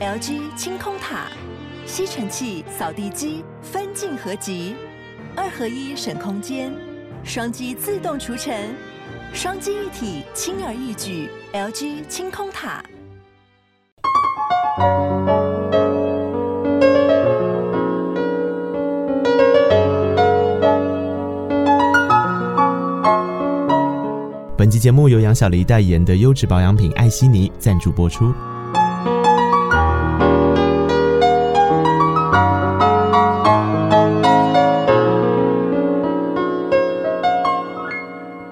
LG 清空塔，吸尘器、扫地机分镜合集，二合一省空间，双击自动除尘，双机一体轻而易举。LG 清空塔。本期节目由杨小黎代言的优质保养品艾希尼赞助播出。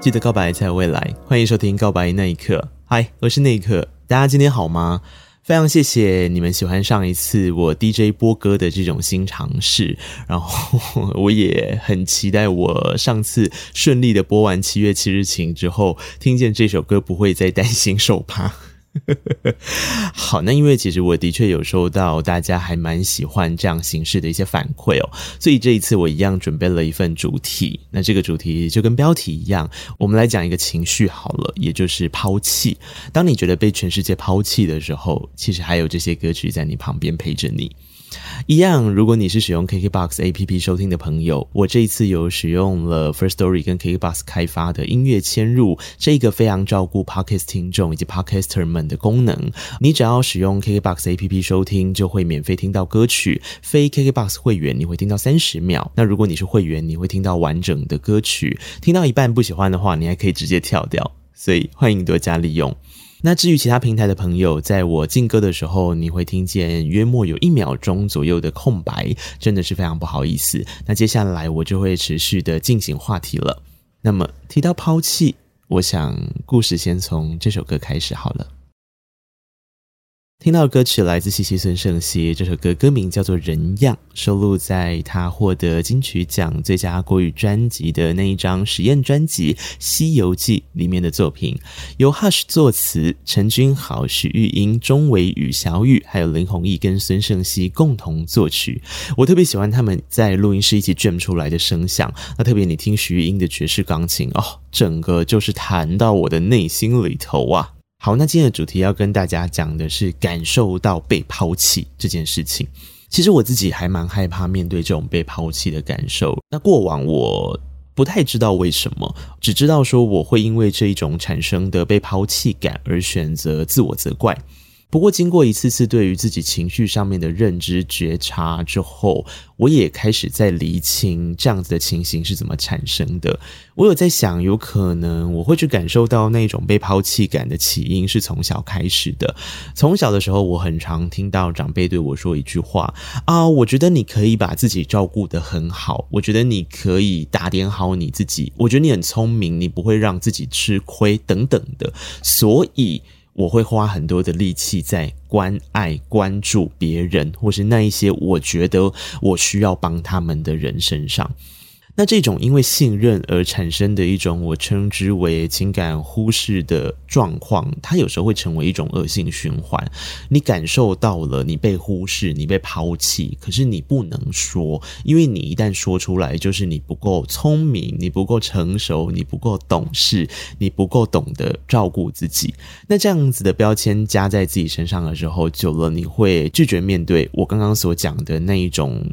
记得告白才有未来，欢迎收听《告白那一刻》。嗨，我是那一刻，大家今天好吗？非常谢谢你们喜欢上一次我 DJ 播歌的这种新尝试，然后我也很期待我上次顺利的播完《七月七日晴》之后，听见这首歌不会再担心受怕。好，那因为其实我的确有收到大家还蛮喜欢这样形式的一些反馈哦，所以这一次我一样准备了一份主题。那这个主题就跟标题一样，我们来讲一个情绪好了，也就是抛弃。当你觉得被全世界抛弃的时候，其实还有这些歌曲在你旁边陪着你。一样，如果你是使用 KKBOX APP 收听的朋友，我这一次有使用了 First Story 跟 KKBOX 开发的音乐嵌入，这个非常照顾 Podcast 听众以及 Podcaster 们的功能。你只要使用 KKBOX APP 收听，就会免费听到歌曲。非 KKBOX 会员，你会听到三十秒。那如果你是会员，你会听到完整的歌曲。听到一半不喜欢的话，你还可以直接跳掉。所以欢迎多加利用。那至于其他平台的朋友，在我进歌的时候，你会听见约莫有一秒钟左右的空白，真的是非常不好意思。那接下来我就会持续的进行话题了。那么提到抛弃，我想故事先从这首歌开始好了。听到的歌曲来自西西孙盛希，这首歌歌名叫做《人样》，收录在他获得金曲奖最佳国语专辑的那一张实验专辑《西游记》里面的作品，由 Hush 作词，陈君豪、许玉英、钟伟宇、小雨，还有林弘毅跟孙盛希共同作曲。我特别喜欢他们在录音室一起卷出来的声响，那特别你听许玉英的爵士钢琴哦，整个就是弹到我的内心里头啊。好，那今天的主题要跟大家讲的是感受到被抛弃这件事情。其实我自己还蛮害怕面对这种被抛弃的感受。那过往我不太知道为什么，只知道说我会因为这一种产生的被抛弃感而选择自我责怪。不过，经过一次次对于自己情绪上面的认知觉察之后，我也开始在厘清这样子的情形是怎么产生的。我有在想，有可能我会去感受到那种被抛弃感的起因是从小开始的。从小的时候，我很常听到长辈对我说一句话啊，我觉得你可以把自己照顾得很好，我觉得你可以打点好你自己，我觉得你很聪明，你不会让自己吃亏等等的，所以。我会花很多的力气在关爱、关注别人，或是那一些我觉得我需要帮他们的人身上。那这种因为信任而产生的一种我称之为情感忽视的状况，它有时候会成为一种恶性循环。你感受到了你被忽视、你被抛弃，可是你不能说，因为你一旦说出来，就是你不够聪明、你不够成熟、你不够懂事、你不够懂得照顾自己。那这样子的标签加在自己身上的时候，久了你会拒绝面对我刚刚所讲的那一种。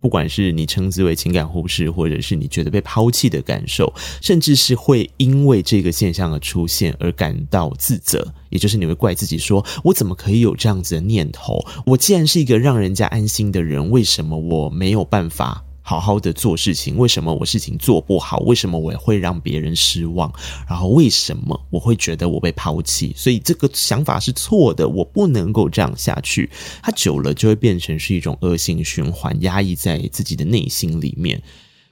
不管是你称之为情感忽视，或者是你觉得被抛弃的感受，甚至是会因为这个现象的出现而感到自责，也就是你会怪自己说：“我怎么可以有这样子的念头？我既然是一个让人家安心的人，为什么我没有办法？”好好的做事情，为什么我事情做不好？为什么我会让别人失望？然后为什么我会觉得我被抛弃？所以这个想法是错的，我不能够这样下去。它久了就会变成是一种恶性循环，压抑在自己的内心里面。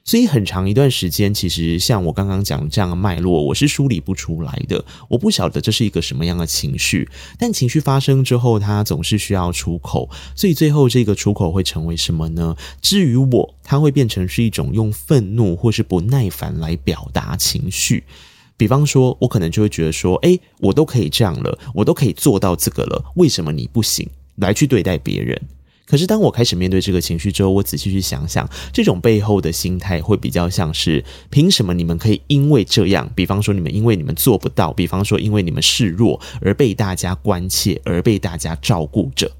所以很长一段时间，其实像我刚刚讲这样的脉络，我是梳理不出来的。我不晓得这是一个什么样的情绪，但情绪发生之后，它总是需要出口。所以最后这个出口会成为什么呢？至于我，它会变成是一种用愤怒或是不耐烦来表达情绪。比方说，我可能就会觉得说，诶，我都可以这样了，我都可以做到这个了，为什么你不行？来去对待别人。可是，当我开始面对这个情绪之后，我仔细去想想，这种背后的心态会比较像是：凭什么你们可以因为这样，比方说你们因为你们做不到，比方说因为你们示弱而被大家关切，而被大家照顾着？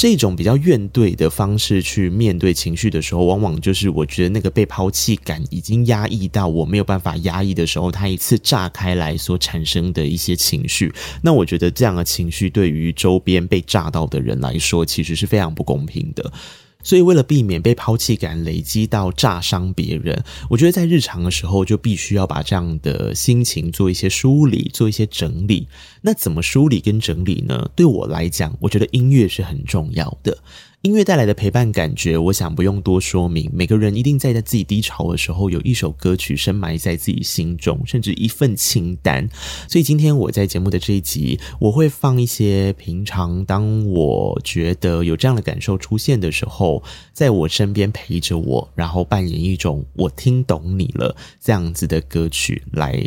这种比较怨怼的方式去面对情绪的时候，往往就是我觉得那个被抛弃感已经压抑到我没有办法压抑的时候，它一次炸开来所产生的一些情绪。那我觉得这样的情绪对于周边被炸到的人来说，其实是非常不公平的。所以，为了避免被抛弃感累积到炸伤别人，我觉得在日常的时候就必须要把这样的心情做一些梳理，做一些整理。那怎么梳理跟整理呢？对我来讲，我觉得音乐是很重要的。音乐带来的陪伴感觉，我想不用多说明。每个人一定在在自己低潮的时候，有一首歌曲深埋在自己心中，甚至一份清单。所以今天我在节目的这一集，我会放一些平常当我觉得有这样的感受出现的时候，在我身边陪着我，然后扮演一种我听懂你了这样子的歌曲来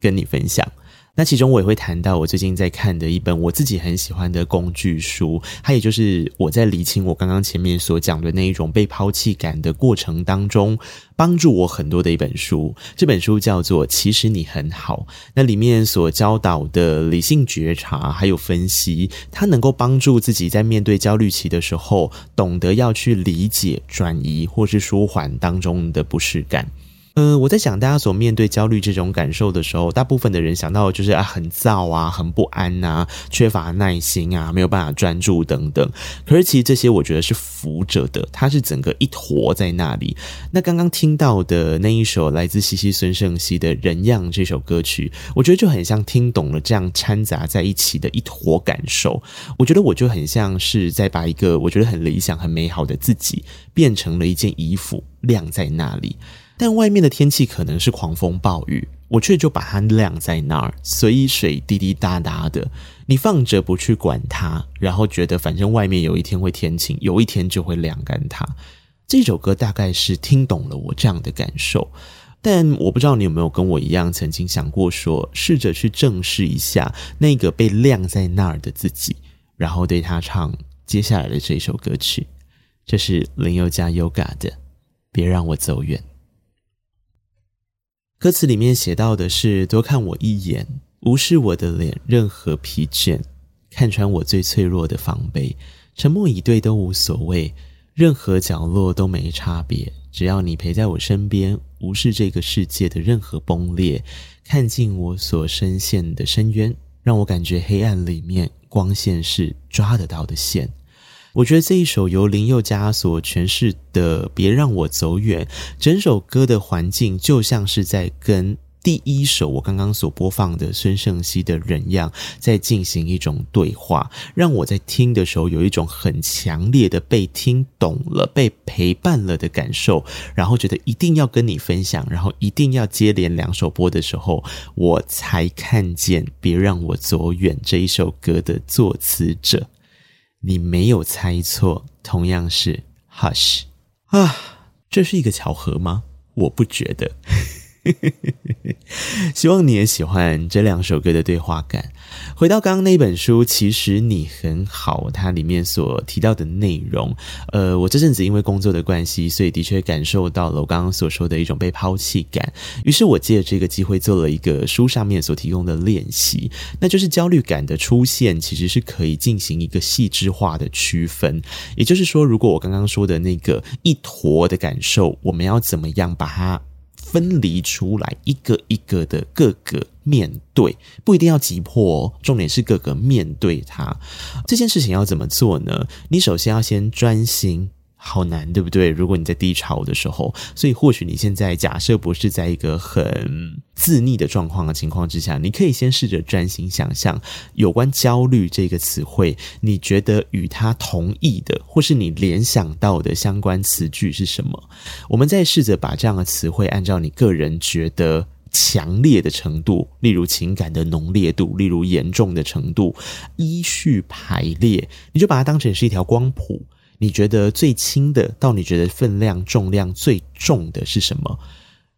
跟你分享。那其中我也会谈到我最近在看的一本我自己很喜欢的工具书，它也就是我在理清我刚刚前面所讲的那一种被抛弃感的过程当中，帮助我很多的一本书。这本书叫做《其实你很好》，那里面所教导的理性觉察还有分析，它能够帮助自己在面对焦虑期的时候，懂得要去理解、转移或是舒缓当中的不适感。呃，我在想，大家所面对焦虑这种感受的时候，大部分的人想到就是啊，很躁啊，很不安呐，缺乏耐心啊，没有办法专注等等。可是其实这些我觉得是浮着的，它是整个一坨在那里。那刚刚听到的那一首来自西西孙盛希的《人样》这首歌曲，我觉得就很像听懂了这样掺杂在一起的一坨感受。我觉得我就很像是在把一个我觉得很理想、很美好的自己，变成了一件衣服晾在那里。但外面的天气可能是狂风暴雨，我却就把它晾在那儿，随水滴滴答答的。你放着不去管它，然后觉得反正外面有一天会天晴，有一天就会晾干它。这首歌大概是听懂了我这样的感受，但我不知道你有没有跟我一样，曾经想过说，试着去正视一下那个被晾在那儿的自己，然后对他唱接下来的这首歌曲。这是林宥嘉 Yoga 的《别让我走远》。歌词里面写到的是：多看我一眼，无视我的脸，任何疲倦，看穿我最脆弱的防备，沉默以对都无所谓，任何角落都没差别，只要你陪在我身边，无视这个世界的任何崩裂，看尽我所深陷的深渊，让我感觉黑暗里面光线是抓得到的线。我觉得这一首由林宥嘉所诠释的《别让我走远》，整首歌的环境就像是在跟第一首我刚刚所播放的孙盛希的人样在进行一种对话，让我在听的时候有一种很强烈的被听懂了、被陪伴了的感受，然后觉得一定要跟你分享，然后一定要接连两首播的时候，我才看见《别让我走远》这一首歌的作词者。你没有猜错，同样是 Hush 啊，这是一个巧合吗？我不觉得。希望你也喜欢这两首歌的对话感。回到刚刚那本书，其实你很好，它里面所提到的内容，呃，我这阵子因为工作的关系，所以的确感受到了我刚刚所说的一种被抛弃感。于是我借这个机会做了一个书上面所提供的练习，那就是焦虑感的出现其实是可以进行一个细致化的区分。也就是说，如果我刚刚说的那个一坨的感受，我们要怎么样把它分离出来，一个一个的各个面对，不一定要急迫。重点是各个面对它。这件事情要怎么做呢？你首先要先专心。好难，对不对？如果你在低潮的时候，所以或许你现在假设不是在一个很自逆的状况的情况之下，你可以先试着专心想象有关焦虑这个词汇，你觉得与它同意的，或是你联想到的相关词句是什么？我们再试着把这样的词汇按照你个人觉得强烈的程度，例如情感的浓烈度，例如严重的程度，依序排列，你就把它当成是一条光谱。你觉得最轻的，到你觉得分量重量最重的是什么？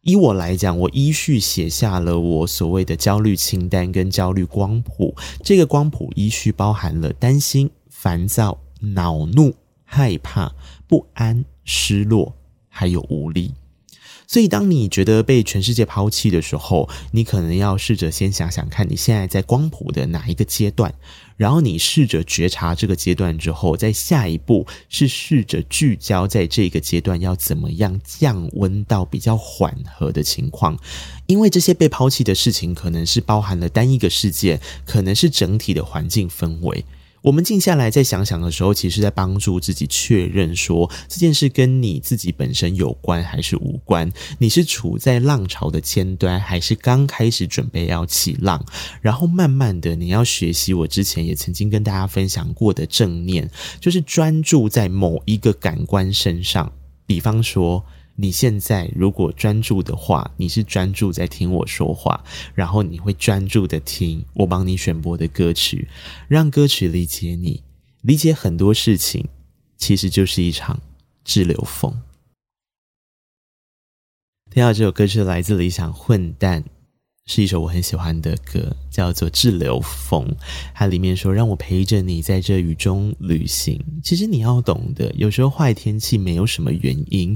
以我来讲，我依序写下了我所谓的焦虑清单跟焦虑光谱。这个光谱依序包含了担心、烦躁、恼怒、害怕、不安、失落，还有无力。所以，当你觉得被全世界抛弃的时候，你可能要试着先想想看，你现在在光谱的哪一个阶段，然后你试着觉察这个阶段之后，在下一步是试着聚焦在这个阶段要怎么样降温到比较缓和的情况，因为这些被抛弃的事情可能是包含了单一个事件，可能是整体的环境氛围。我们静下来再想想的时候，其实是在帮助自己确认说这件事跟你自己本身有关还是无关。你是处在浪潮的尖端，还是刚开始准备要起浪？然后慢慢的，你要学习我之前也曾经跟大家分享过的正念，就是专注在某一个感官身上，比方说。你现在如果专注的话，你是专注在听我说话，然后你会专注的听我帮你选播的歌曲，让歌曲理解你，理解很多事情，其实就是一场滞留风。听到这首歌是来自理想混蛋。是一首我很喜欢的歌，叫做《滞留风》。它里面说：“让我陪着你在这雨中旅行。”其实你要懂得，有时候坏天气没有什么原因，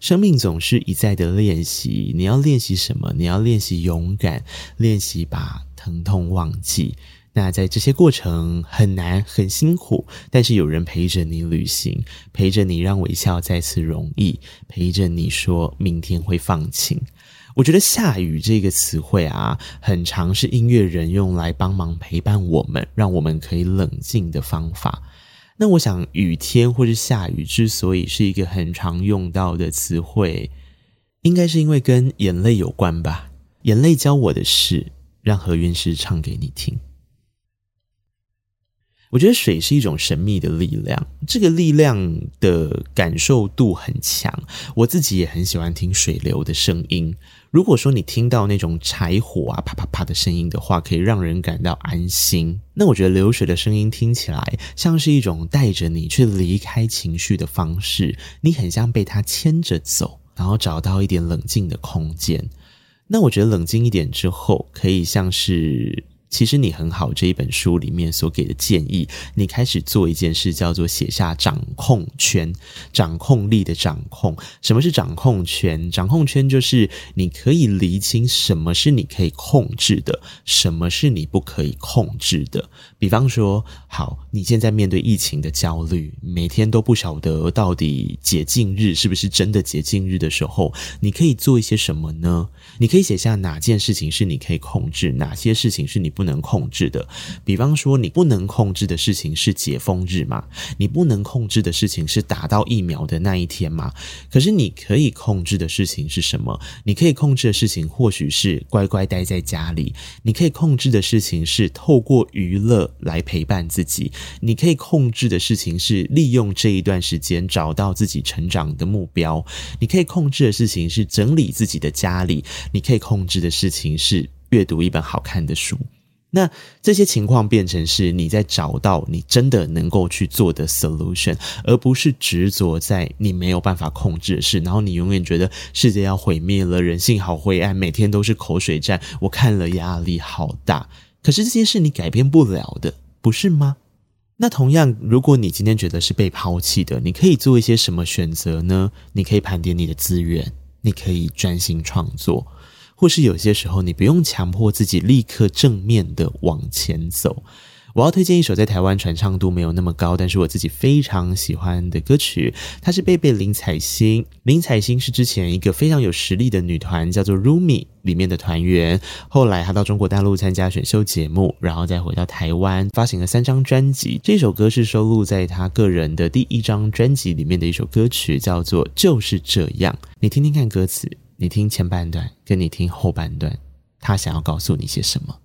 生命总是一再的练习。你要练习什么？你要练习勇敢，练习把疼痛忘记。那在这些过程很难很辛苦，但是有人陪着你旅行，陪着你让微笑再次容易，陪着你说明天会放晴。我觉得“下雨”这个词汇啊，很常是音乐人用来帮忙陪伴我们，让我们可以冷静的方法。那我想，雨天或是下雨之所以是一个很常用到的词汇，应该是因为跟眼泪有关吧？眼泪教我的事，让何韵诗唱给你听。我觉得水是一种神秘的力量，这个力量的感受度很强。我自己也很喜欢听水流的声音。如果说你听到那种柴火啊啪啪啪的声音的话，可以让人感到安心。那我觉得流水的声音听起来像是一种带着你去离开情绪的方式，你很像被它牵着走，然后找到一点冷静的空间。那我觉得冷静一点之后，可以像是。其实你很好，这一本书里面所给的建议，你开始做一件事，叫做写下掌控圈，掌控力的掌控。什么是掌控圈？掌控圈就是你可以厘清什么是你可以控制的，什么是你不可以控制的。比方说，好，你现在面对疫情的焦虑，每天都不晓得到底解禁日是不是真的解禁日的时候，你可以做一些什么呢？你可以写下哪件事情是你可以控制，哪些事情是你不能控制的。比方说，你不能控制的事情是解封日嘛？你不能控制的事情是打到疫苗的那一天嘛？可是你可以控制的事情是什么？你可以控制的事情或许是乖乖待在家里。你可以控制的事情是透过娱乐来陪伴自己。你可以控制的事情是利用这一段时间找到自己成长的目标。你可以控制的事情是整理自己的家里。你可以控制的事情是阅读一本好看的书，那这些情况变成是你在找到你真的能够去做的 solution，而不是执着在你没有办法控制的事，然后你永远觉得世界要毁灭了，人性好灰暗，每天都是口水战，我看了压力好大。可是这些事你改变不了的，不是吗？那同样，如果你今天觉得是被抛弃的，你可以做一些什么选择呢？你可以盘点你的资源。你可以专心创作，或是有些时候你不用强迫自己立刻正面的往前走。我要推荐一首在台湾传唱度没有那么高，但是我自己非常喜欢的歌曲，它是贝贝林采欣。林采欣是之前一个非常有实力的女团，叫做 Rumi 里面的团员。后来她到中国大陆参加选秀节目，然后再回到台湾，发行了三张专辑。这首歌是收录在她个人的第一张专辑里面的一首歌曲，叫做《就是这样》。你听听看歌词，你听前半段，跟你听后半段，他想要告诉你些什么？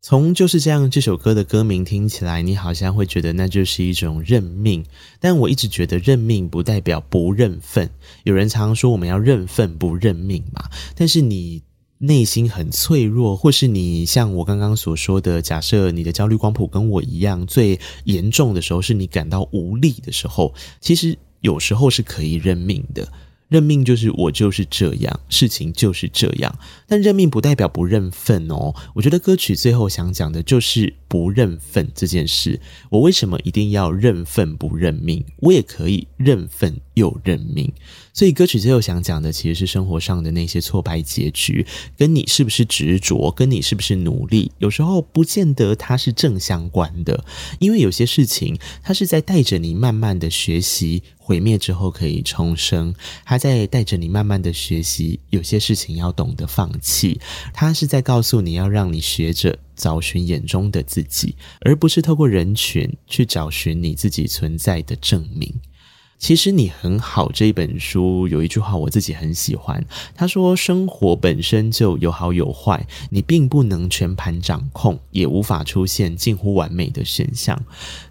从就是这样，这首歌的歌名听起来，你好像会觉得那就是一种认命。但我一直觉得认命不代表不认份。有人常常说我们要认份不认命嘛。但是你内心很脆弱，或是你像我刚刚所说的，假设你的焦虑光谱跟我一样，最严重的时候是你感到无力的时候，其实有时候是可以认命的。认命就是我就是这样，事情就是这样。但认命不代表不认份哦。我觉得歌曲最后想讲的就是不认份这件事。我为什么一定要认份不认命？我也可以认份又认命。所以歌曲最后想讲的，其实是生活上的那些挫败结局，跟你是不是执着，跟你是不是努力，有时候不见得它是正相关的。因为有些事情，它是在带着你慢慢的学习，毁灭之后可以重生；它在带着你慢慢的学习，有些事情要懂得放弃。它是在告诉你要让你学着找寻眼中的自己，而不是透过人群去找寻你自己存在的证明。其实你很好。这一本书有一句话我自己很喜欢，他说：“生活本身就有好有坏，你并不能全盘掌控，也无法出现近乎完美的选项。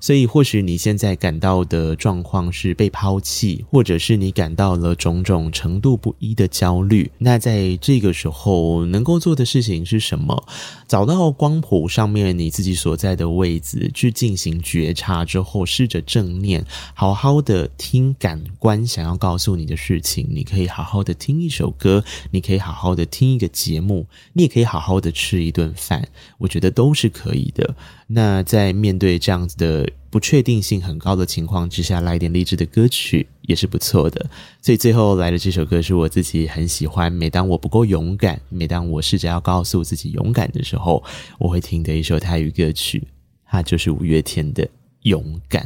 所以，或许你现在感到的状况是被抛弃，或者是你感到了种种程度不一的焦虑。那在这个时候，能够做的事情是什么？找到光谱上面你自己所在的位置，去进行觉察之后，试着正念，好好的听。”感官想要告诉你的事情，你可以好好的听一首歌，你可以好好的听一个节目，你也可以好好的吃一顿饭，我觉得都是可以的。那在面对这样子的不确定性很高的情况之下，来点励志的歌曲也是不错的。所以最后来的这首歌是我自己很喜欢，每当我不够勇敢，每当我试着要告诉自己勇敢的时候，我会听的一首台语歌曲，它就是五月天的《勇敢》。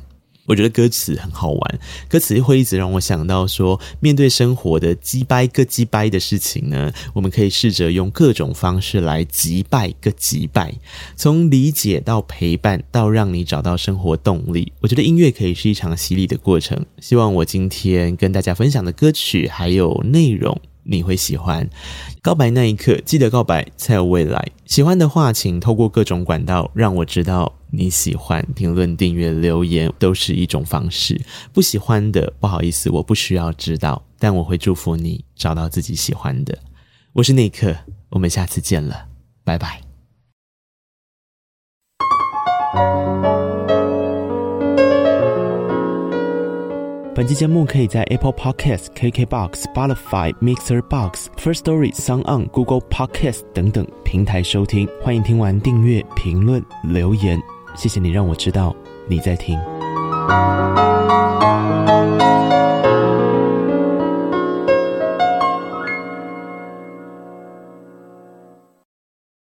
我觉得歌词很好玩，歌词会一直让我想到说，面对生活的击败个击败的事情呢，我们可以试着用各种方式来击败个击败，从理解到陪伴到让你找到生活动力。我觉得音乐可以是一场洗礼的过程。希望我今天跟大家分享的歌曲还有内容，你会喜欢。告白那一刻，记得告白才有未来。喜欢的话，请透过各种管道让我知道你喜欢。评论、订阅、留言都是一种方式。不喜欢的，不好意思，我不需要知道，但我会祝福你找到自己喜欢的。我是内克，我们下次见了，拜拜。本期节目可以在 Apple Podcasts、KKBox、Spotify、Mixer Box、First Story、SoundOn、Google Podcasts 等等平台收听。欢迎听完订阅、评论、留言，谢谢你让我知道你在听。